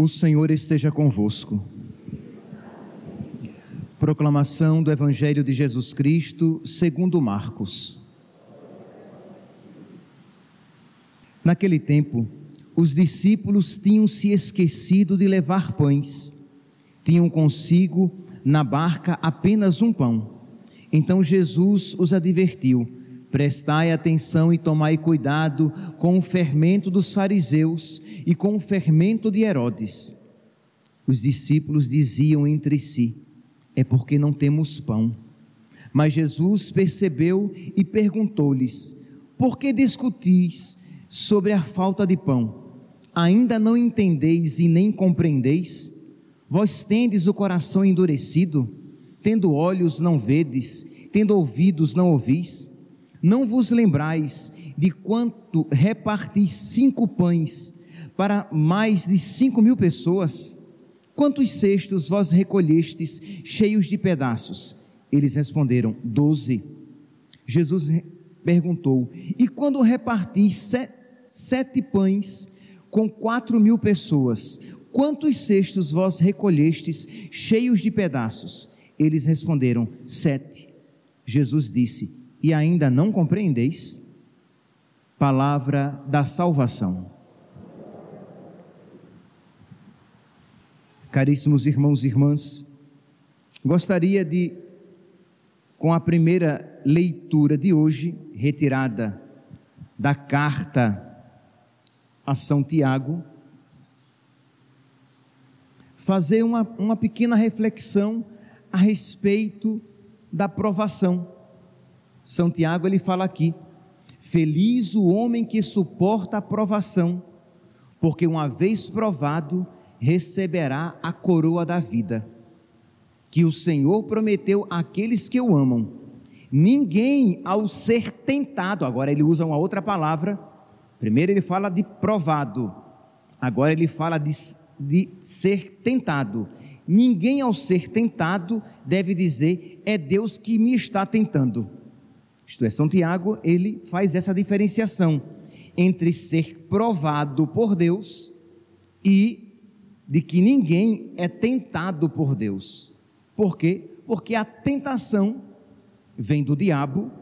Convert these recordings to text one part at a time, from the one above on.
O Senhor esteja convosco. Proclamação do Evangelho de Jesus Cristo, segundo Marcos. Naquele tempo, os discípulos tinham se esquecido de levar pães. Tinham consigo na barca apenas um pão. Então Jesus os advertiu: Prestai atenção e tomai cuidado com o fermento dos fariseus e com o fermento de Herodes. Os discípulos diziam entre si: É porque não temos pão. Mas Jesus percebeu e perguntou-lhes: Por que discutis sobre a falta de pão? Ainda não entendeis e nem compreendeis? Vós tendes o coração endurecido? Tendo olhos não vedes, tendo ouvidos não ouvis? Não vos lembrais de quanto repartis cinco pães para mais de cinco mil pessoas? Quantos cestos vós recolhestes cheios de pedaços? Eles responderam: Doze. Jesus perguntou: E quando repartis sete pães com quatro mil pessoas, quantos cestos vós recolhestes cheios de pedaços? Eles responderam: Sete. Jesus disse: e ainda não compreendeis? Palavra da salvação. Caríssimos irmãos e irmãs, gostaria de, com a primeira leitura de hoje, retirada da carta a São Tiago, fazer uma, uma pequena reflexão a respeito da provação são Tiago ele fala aqui: Feliz o homem que suporta a provação, porque uma vez provado, receberá a coroa da vida, que o Senhor prometeu àqueles que o amam. Ninguém, ao ser tentado, agora ele usa uma outra palavra, primeiro ele fala de provado, agora ele fala de, de ser tentado. Ninguém, ao ser tentado, deve dizer: é Deus que me está tentando. Isto é, São Tiago, ele faz essa diferenciação entre ser provado por Deus e de que ninguém é tentado por Deus. Por quê? Porque a tentação vem do diabo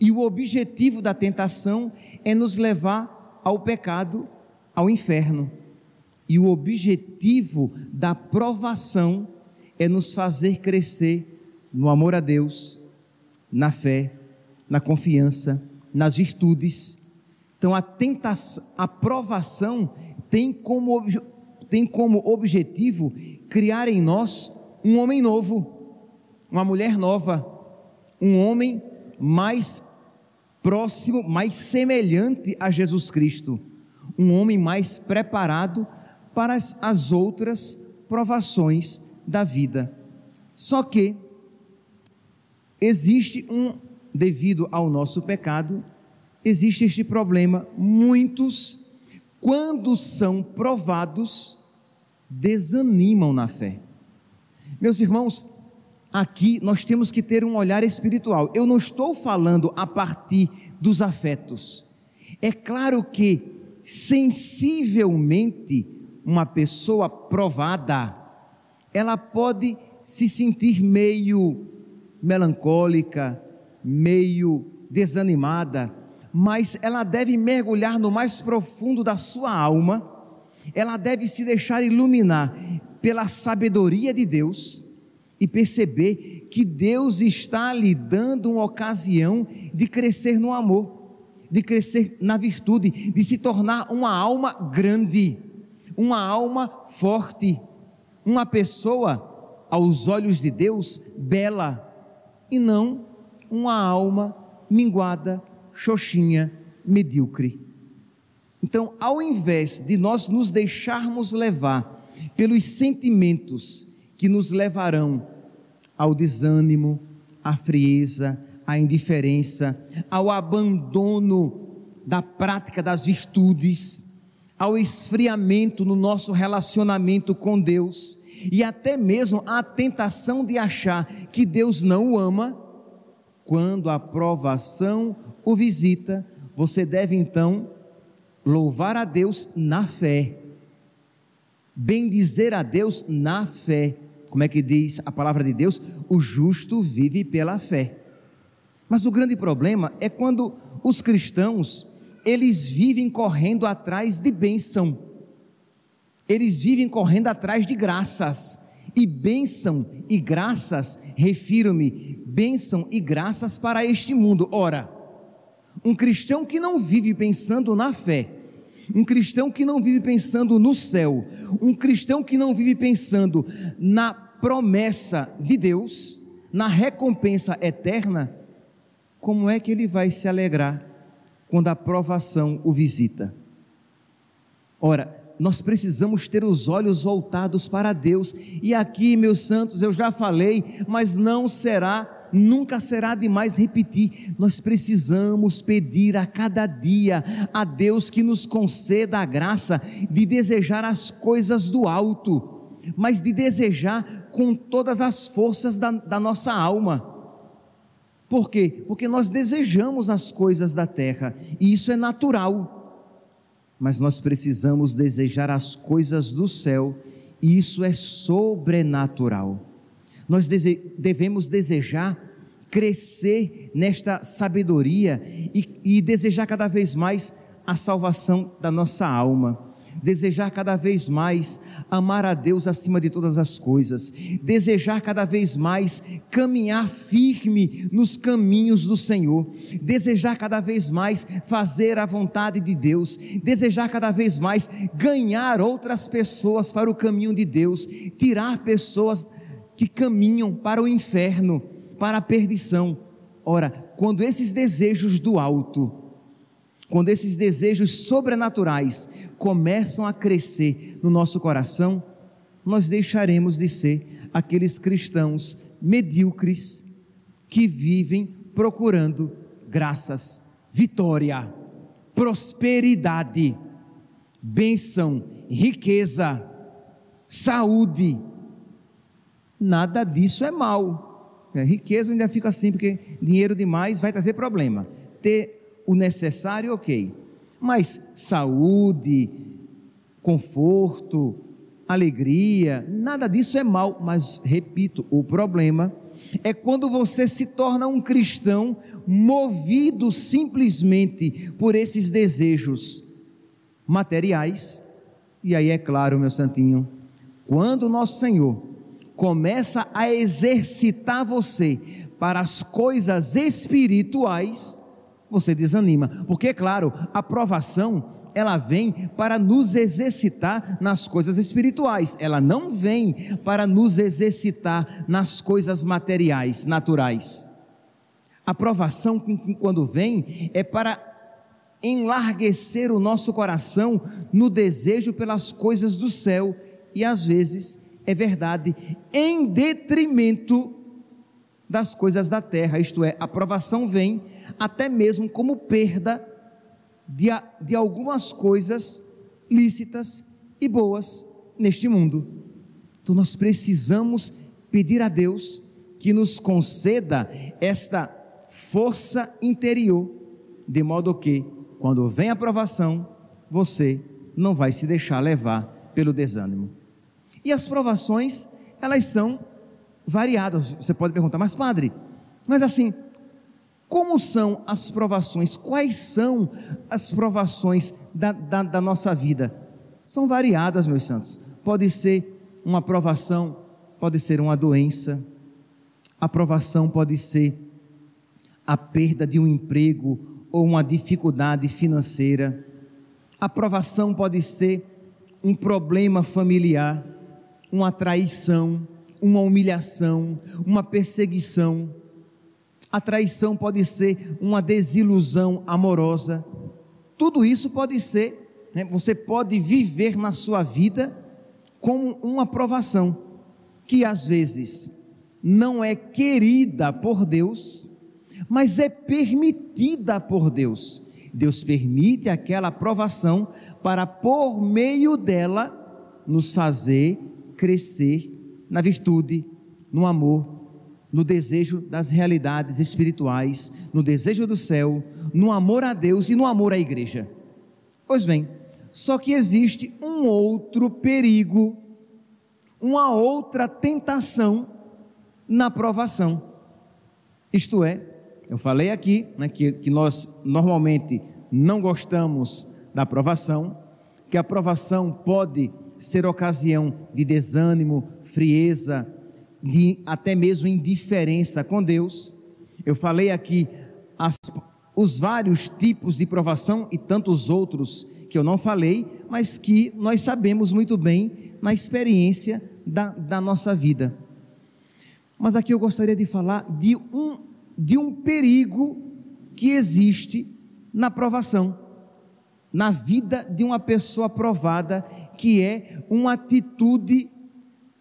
e o objetivo da tentação é nos levar ao pecado, ao inferno. E o objetivo da provação é nos fazer crescer no amor a Deus, na fé na confiança, nas virtudes. Então a tentação, a provação tem como, tem como objetivo criar em nós um homem novo, uma mulher nova, um homem mais próximo, mais semelhante a Jesus Cristo, um homem mais preparado para as, as outras provações da vida. Só que existe um devido ao nosso pecado, existe este problema. Muitos, quando são provados, desanimam na fé. Meus irmãos, aqui nós temos que ter um olhar espiritual. Eu não estou falando a partir dos afetos. É claro que, sensivelmente, uma pessoa provada, ela pode se sentir meio melancólica, meio desanimada, mas ela deve mergulhar no mais profundo da sua alma, ela deve se deixar iluminar pela sabedoria de Deus e perceber que Deus está lhe dando uma ocasião de crescer no amor, de crescer na virtude, de se tornar uma alma grande, uma alma forte, uma pessoa, aos olhos de Deus, bela e não uma alma minguada, xoxinha, medíocre. Então, ao invés de nós nos deixarmos levar pelos sentimentos que nos levarão ao desânimo, à frieza, à indiferença, ao abandono da prática das virtudes, ao esfriamento no nosso relacionamento com Deus e até mesmo à tentação de achar que Deus não o ama, quando a provação o visita, você deve então louvar a Deus na fé, bendizer a Deus na fé. Como é que diz a palavra de Deus? O justo vive pela fé. Mas o grande problema é quando os cristãos, eles vivem correndo atrás de bênção. Eles vivem correndo atrás de graças. E bênção e graças, refiro-me, bênção e graças para este mundo. Ora, um cristão que não vive pensando na fé, um cristão que não vive pensando no céu, um cristão que não vive pensando na promessa de Deus, na recompensa eterna, como é que ele vai se alegrar quando a provação o visita? Ora, nós precisamos ter os olhos voltados para Deus, e aqui, meus santos, eu já falei, mas não será nunca será demais repetir. Nós precisamos pedir a cada dia a Deus que nos conceda a graça de desejar as coisas do alto, mas de desejar com todas as forças da, da nossa alma. Por quê? Porque nós desejamos as coisas da terra, e isso é natural. Mas nós precisamos desejar as coisas do céu, e isso é sobrenatural. Nós devemos desejar crescer nesta sabedoria e, e desejar cada vez mais a salvação da nossa alma. Desejar cada vez mais amar a Deus acima de todas as coisas, desejar cada vez mais caminhar firme nos caminhos do Senhor, desejar cada vez mais fazer a vontade de Deus, desejar cada vez mais ganhar outras pessoas para o caminho de Deus, tirar pessoas que caminham para o inferno, para a perdição. Ora, quando esses desejos do alto, quando esses desejos sobrenaturais começam a crescer no nosso coração, nós deixaremos de ser aqueles cristãos medíocres que vivem procurando graças, vitória, prosperidade, bênção, riqueza, saúde. Nada disso é mal. É, riqueza ainda fica assim, porque dinheiro demais vai trazer problema. Ter o necessário, ok. Mas saúde, conforto, alegria, nada disso é mal. Mas, repito, o problema é quando você se torna um cristão movido simplesmente por esses desejos materiais. E aí é claro, meu santinho, quando o nosso Senhor começa a exercitar você para as coisas espirituais, você desanima. Porque, é claro, a provação ela vem para nos exercitar nas coisas espirituais, ela não vem para nos exercitar nas coisas materiais, naturais. A provação, quando vem, é para enlarguecer o nosso coração no desejo pelas coisas do céu, e às vezes, é verdade, em detrimento das coisas da terra, isto é, a provação vem até mesmo como perda de, de algumas coisas lícitas e boas neste mundo. Então nós precisamos pedir a Deus que nos conceda esta força interior, de modo que, quando vem a provação, você não vai se deixar levar pelo desânimo. E as provações, elas são variadas. Você pode perguntar, mas padre, mas assim, como são as provações? Quais são as provações da, da, da nossa vida? São variadas, meus santos. Pode ser uma provação, pode ser uma doença, a provação pode ser a perda de um emprego ou uma dificuldade financeira. A provação pode ser um problema familiar, uma traição, uma humilhação, uma perseguição. A traição pode ser uma desilusão amorosa. Tudo isso pode ser, né? você pode viver na sua vida como uma provação, que às vezes não é querida por Deus, mas é permitida por Deus. Deus permite aquela provação para, por meio dela, nos fazer crescer na virtude, no amor, no desejo das realidades espirituais, no desejo do céu, no amor a Deus e no amor à igreja. Pois bem, só que existe um outro perigo, uma outra tentação na provação. Isto é, eu falei aqui né, que, que nós normalmente não gostamos da aprovação, que a aprovação pode ser ocasião de desânimo, frieza, de até mesmo indiferença com Deus. Eu falei aqui as, os vários tipos de provação e tantos outros que eu não falei, mas que nós sabemos muito bem na experiência da, da nossa vida. Mas aqui eu gostaria de falar de um, de um perigo que existe na provação, na vida de uma pessoa provada, que é uma atitude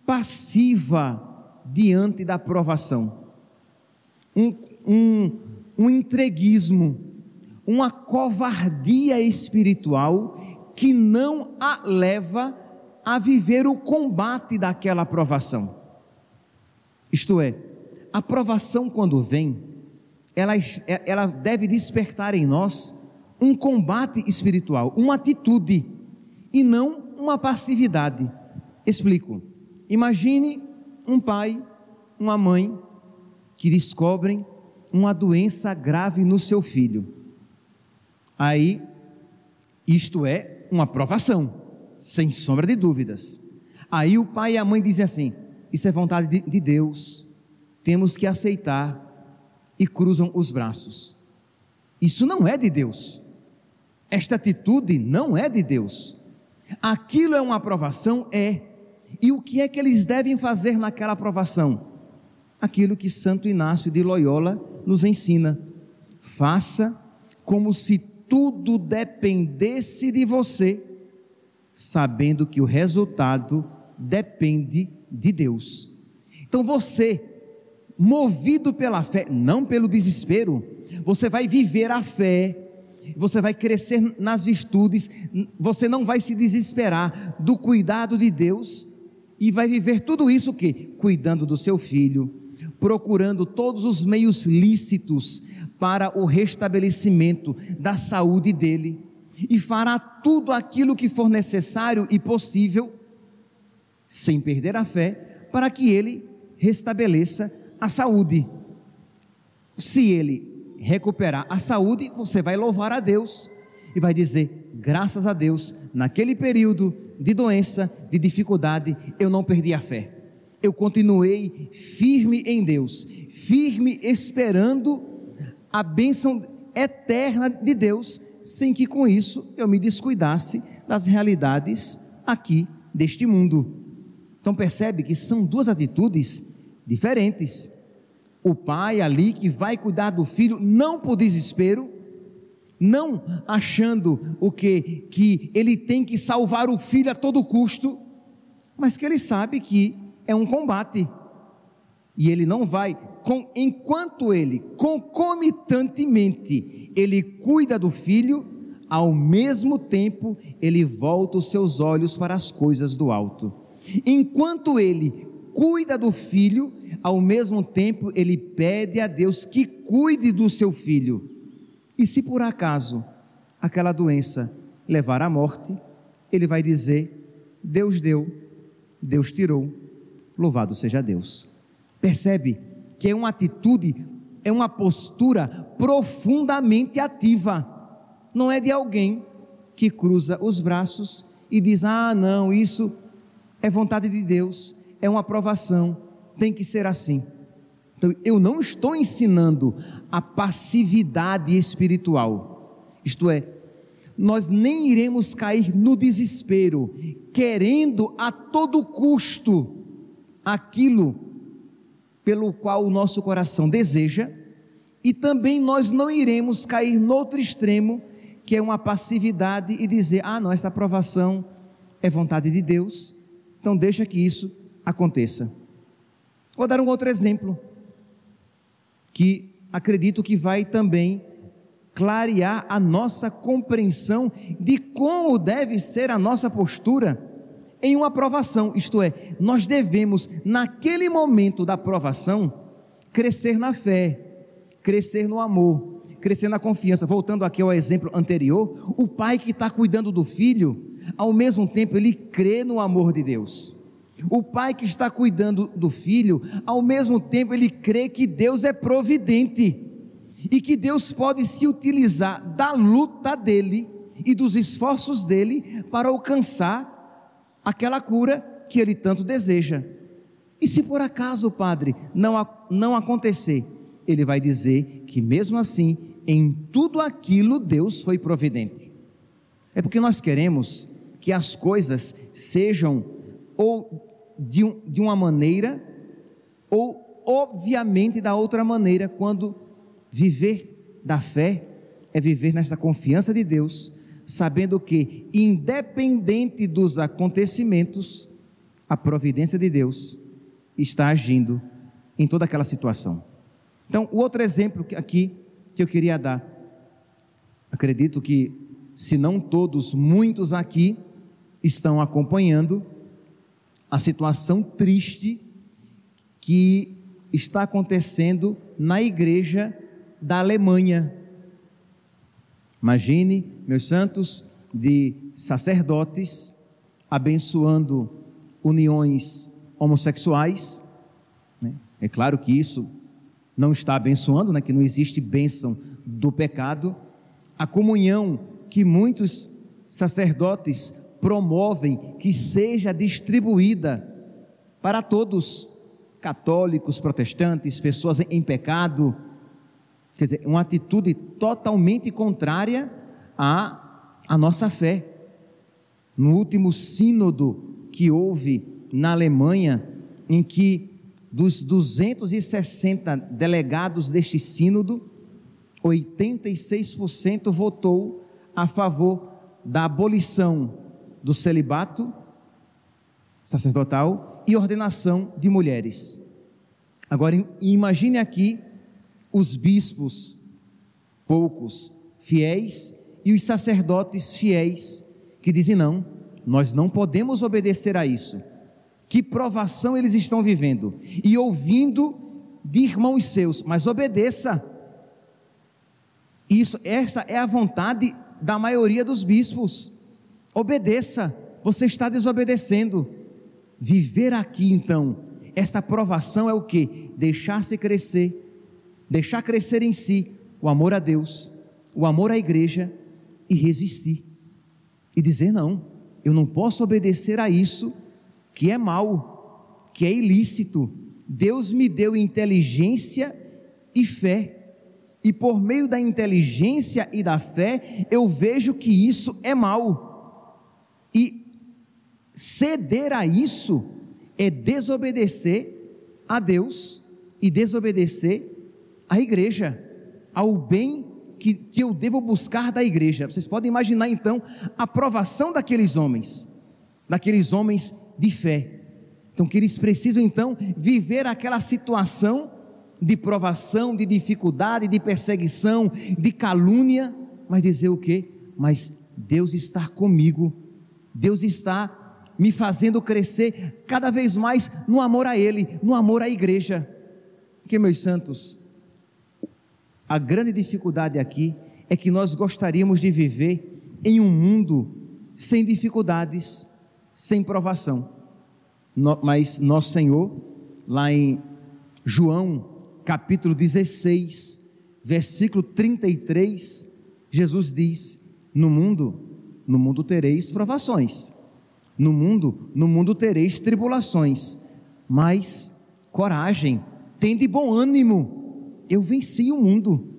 passiva diante da provação, um, um, um entreguismo, uma covardia espiritual que não a leva a viver o combate daquela provação. Isto é, a provação quando vem, ela, ela deve despertar em nós um combate espiritual, uma atitude e não uma passividade. Explico. Imagine um pai, uma mãe que descobrem uma doença grave no seu filho. Aí, isto é uma provação, sem sombra de dúvidas. Aí o pai e a mãe dizem assim: Isso é vontade de, de Deus, temos que aceitar, e cruzam os braços. Isso não é de Deus. Esta atitude não é de Deus. Aquilo é uma aprovação? É. E o que é que eles devem fazer naquela aprovação? Aquilo que Santo Inácio de Loyola nos ensina: faça como se tudo dependesse de você, sabendo que o resultado depende de Deus. Então você, movido pela fé, não pelo desespero, você vai viver a fé você vai crescer nas virtudes, você não vai se desesperar do cuidado de Deus e vai viver tudo isso que cuidando do seu filho, procurando todos os meios lícitos para o restabelecimento da saúde dele e fará tudo aquilo que for necessário e possível sem perder a fé para que ele restabeleça a saúde. Se ele recuperar a saúde, você vai louvar a Deus e vai dizer: graças a Deus, naquele período de doença, de dificuldade, eu não perdi a fé. Eu continuei firme em Deus, firme esperando a bênção eterna de Deus, sem que com isso eu me descuidasse das realidades aqui deste mundo. Então percebe que são duas atitudes diferentes o pai ali que vai cuidar do filho, não por desespero, não achando o que que ele tem que salvar o filho a todo custo, mas que ele sabe que é um combate. E ele não vai com, enquanto ele concomitantemente ele cuida do filho, ao mesmo tempo ele volta os seus olhos para as coisas do alto. Enquanto ele cuida do filho, ao mesmo tempo ele pede a Deus que cuide do seu filho. E se por acaso aquela doença levar à morte, ele vai dizer: Deus deu, Deus tirou, louvado seja Deus. Percebe que é uma atitude, é uma postura profundamente ativa, não é de alguém que cruza os braços e diz: Ah, não, isso é vontade de Deus, é uma aprovação tem que ser assim. Então, eu não estou ensinando a passividade espiritual, isto é, nós nem iremos cair no desespero, querendo a todo custo aquilo pelo qual o nosso coração deseja, e também nós não iremos cair no outro extremo, que é uma passividade e dizer: ah, não, esta aprovação é vontade de Deus, então deixa que isso aconteça. Vou dar um outro exemplo, que acredito que vai também clarear a nossa compreensão de como deve ser a nossa postura em uma aprovação, isto é, nós devemos, naquele momento da aprovação, crescer na fé, crescer no amor, crescer na confiança. Voltando aqui ao exemplo anterior, o pai que está cuidando do filho, ao mesmo tempo, ele crê no amor de Deus. O pai que está cuidando do filho, ao mesmo tempo, ele crê que Deus é providente e que Deus pode se utilizar da luta dele e dos esforços dele para alcançar aquela cura que ele tanto deseja. E se por acaso, Padre, não, não acontecer, ele vai dizer que mesmo assim, em tudo aquilo, Deus foi providente. É porque nós queremos que as coisas sejam ou de, um, de uma maneira, ou obviamente da outra maneira, quando viver da fé é viver nesta confiança de Deus, sabendo que, independente dos acontecimentos, a providência de Deus está agindo em toda aquela situação. Então, o outro exemplo aqui que eu queria dar, acredito que, se não todos, muitos aqui estão acompanhando a situação triste que está acontecendo na igreja da Alemanha. Imagine, meus santos, de sacerdotes abençoando uniões homossexuais. Né? É claro que isso não está abençoando, né? que não existe bênção do pecado. A comunhão que muitos sacerdotes promovem que seja distribuída para todos, católicos, protestantes, pessoas em pecado. Quer dizer, uma atitude totalmente contrária à, à nossa fé. No último sínodo que houve na Alemanha, em que dos 260 delegados deste sínodo, 86% votou a favor da abolição do celibato sacerdotal e ordenação de mulheres. Agora imagine aqui os bispos, poucos fiéis, e os sacerdotes fiéis que dizem: não, nós não podemos obedecer a isso. Que provação eles estão vivendo e ouvindo de irmãos seus, mas obedeça. Isso, essa é a vontade da maioria dos bispos. Obedeça, você está desobedecendo. Viver aqui então, esta provação é o que? Deixar-se crescer, deixar crescer em si o amor a Deus, o amor à igreja e resistir. E dizer: não, eu não posso obedecer a isso que é mal, que é ilícito. Deus me deu inteligência e fé. E por meio da inteligência e da fé, eu vejo que isso é mal. E ceder a isso é desobedecer a Deus e desobedecer à igreja, ao bem que, que eu devo buscar da igreja. Vocês podem imaginar então a aprovação daqueles homens, daqueles homens de fé. Então, que eles precisam então viver aquela situação de provação, de dificuldade, de perseguição, de calúnia, mas dizer o quê? Mas Deus está comigo Deus está me fazendo crescer cada vez mais no amor a Ele, no amor à igreja. Que, meus santos, a grande dificuldade aqui é que nós gostaríamos de viver em um mundo sem dificuldades, sem provação. mas nosso Senhor, lá em João capítulo 16, versículo 33, Jesus diz: No mundo no mundo tereis provações. No mundo, no mundo tereis tribulações. Mas coragem, tende bom ânimo. Eu venci o mundo.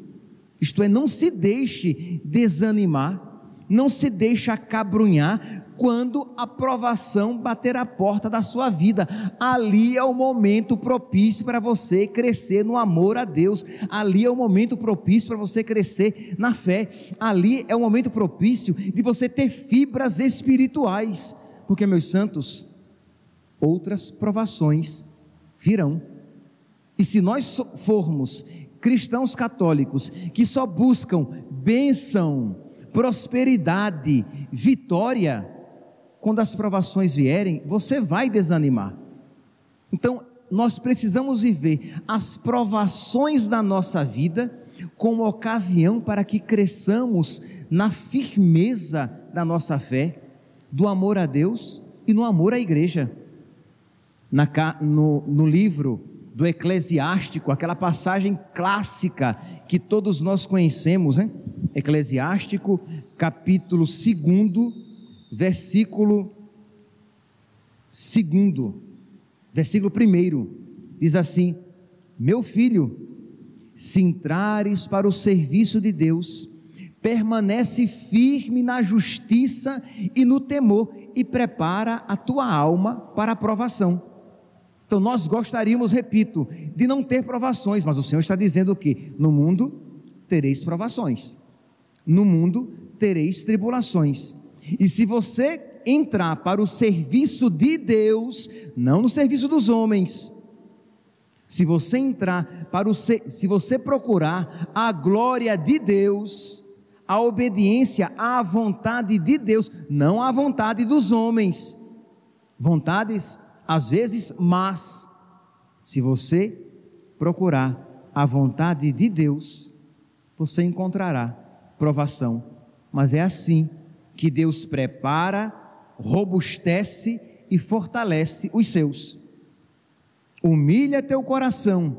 Isto é, não se deixe desanimar, não se deixe acabrunhar, quando a provação bater a porta da sua vida. Ali é o momento propício para você crescer no amor a Deus. Ali é o momento propício para você crescer na fé. Ali é o momento propício de você ter fibras espirituais. Porque, meus santos, outras provações virão. E se nós formos cristãos católicos que só buscam bênção, prosperidade, vitória, quando as provações vierem, você vai desanimar. Então, nós precisamos viver as provações da nossa vida como ocasião para que cresçamos na firmeza da nossa fé, do amor a Deus e no amor à igreja. Na, no, no livro do Eclesiástico, aquela passagem clássica que todos nós conhecemos, né? Eclesiástico, capítulo 2, versículo 2, versículo 1, diz assim: Meu filho, se entrares para o serviço de Deus, permanece firme na justiça e no temor, e prepara a tua alma para a provação. Então nós gostaríamos, repito, de não ter provações, mas o Senhor está dizendo que no mundo tereis provações, no mundo tereis tribulações. E se você entrar para o serviço de Deus, não no serviço dos homens, se você entrar para o se você procurar a glória de Deus, a obediência à vontade de Deus, não à vontade dos homens. Vontades, às vezes, mas, se você procurar a vontade de Deus, você encontrará provação. Mas é assim que Deus prepara, robustece e fortalece os seus. Humilha teu coração,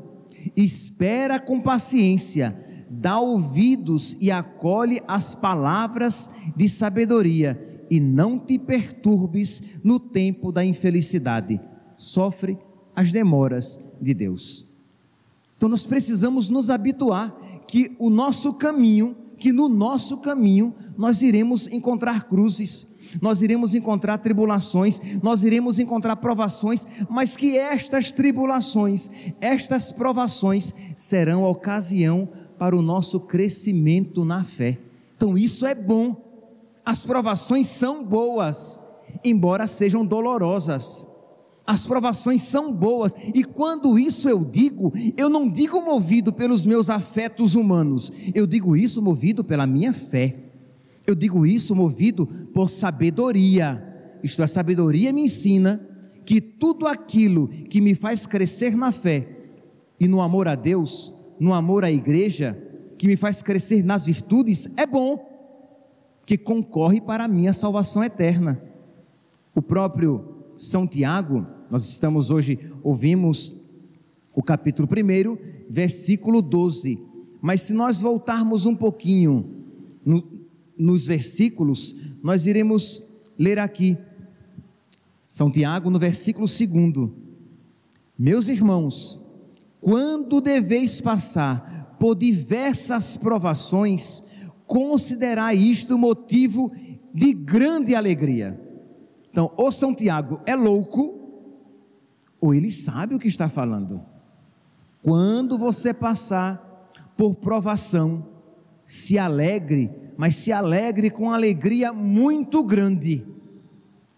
espera com paciência dá ouvidos e acolhe as palavras de sabedoria, e não te perturbes no tempo da infelicidade. Sofre as demoras de Deus. Então nós precisamos nos habituar que o nosso caminho, que no nosso caminho nós iremos encontrar cruzes, nós iremos encontrar tribulações, nós iremos encontrar provações, mas que estas tribulações, estas provações serão ocasião para o nosso crescimento na fé. Então isso é bom. As provações são boas, embora sejam dolorosas. As provações são boas, e quando isso eu digo, eu não digo movido pelos meus afetos humanos, eu digo isso movido pela minha fé. Eu digo isso movido por sabedoria. Isto é, a sabedoria me ensina que tudo aquilo que me faz crescer na fé e no amor a Deus no amor à igreja, que me faz crescer nas virtudes, é bom, que concorre para a minha salvação eterna. O próprio São Tiago, nós estamos hoje, ouvimos o capítulo 1, versículo 12, mas se nós voltarmos um pouquinho no, nos versículos, nós iremos ler aqui, São Tiago, no versículo 2: Meus irmãos, quando deveis passar por diversas provações, considerai isto motivo de grande alegria. Então, ou São Tiago é louco, ou ele sabe o que está falando. Quando você passar por provação, se alegre, mas se alegre com alegria muito grande.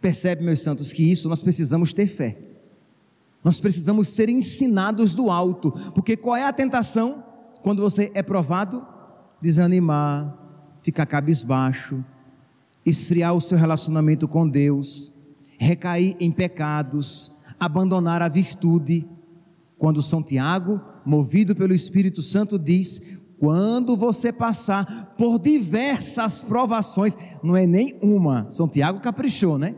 Percebe, meus santos, que isso nós precisamos ter fé. Nós precisamos ser ensinados do alto, porque qual é a tentação quando você é provado? Desanimar, ficar cabisbaixo, esfriar o seu relacionamento com Deus, recair em pecados, abandonar a virtude. Quando São Tiago, movido pelo Espírito Santo, diz: quando você passar por diversas provações, não é nem uma, São Tiago caprichou, né?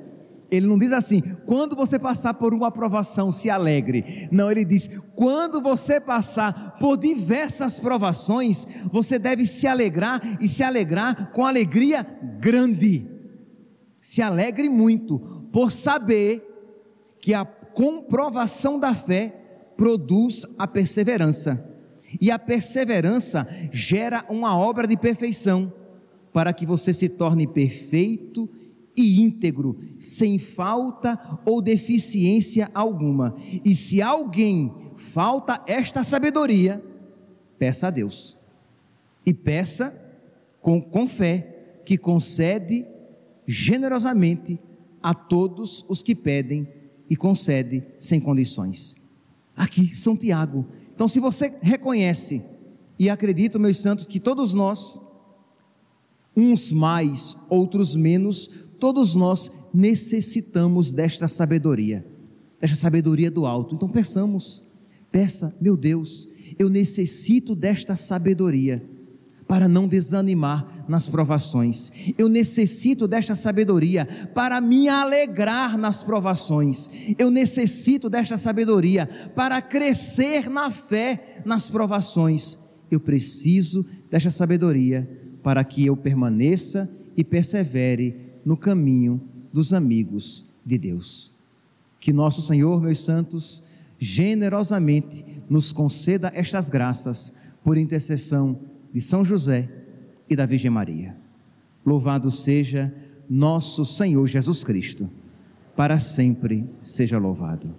Ele não diz assim, quando você passar por uma aprovação, se alegre. Não, ele diz, quando você passar por diversas provações, você deve se alegrar e se alegrar com alegria grande. Se alegre muito, por saber que a comprovação da fé produz a perseverança. E a perseverança gera uma obra de perfeição, para que você se torne perfeito e íntegro, sem falta ou deficiência alguma. E se alguém falta esta sabedoria, peça a Deus. E peça com, com fé, que concede generosamente a todos os que pedem e concede sem condições. Aqui, São Tiago. Então, se você reconhece e acredita, meus santos, que todos nós, uns mais, outros menos, Todos nós necessitamos desta sabedoria, desta sabedoria do alto. Então peçamos, peça, meu Deus, eu necessito desta sabedoria para não desanimar nas provações. Eu necessito desta sabedoria para me alegrar nas provações. Eu necessito desta sabedoria para crescer na fé nas provações. Eu preciso desta sabedoria para que eu permaneça e persevere no caminho dos amigos de Deus. Que nosso Senhor, meus santos, generosamente nos conceda estas graças por intercessão de São José e da Virgem Maria. Louvado seja nosso Senhor Jesus Cristo, para sempre seja louvado.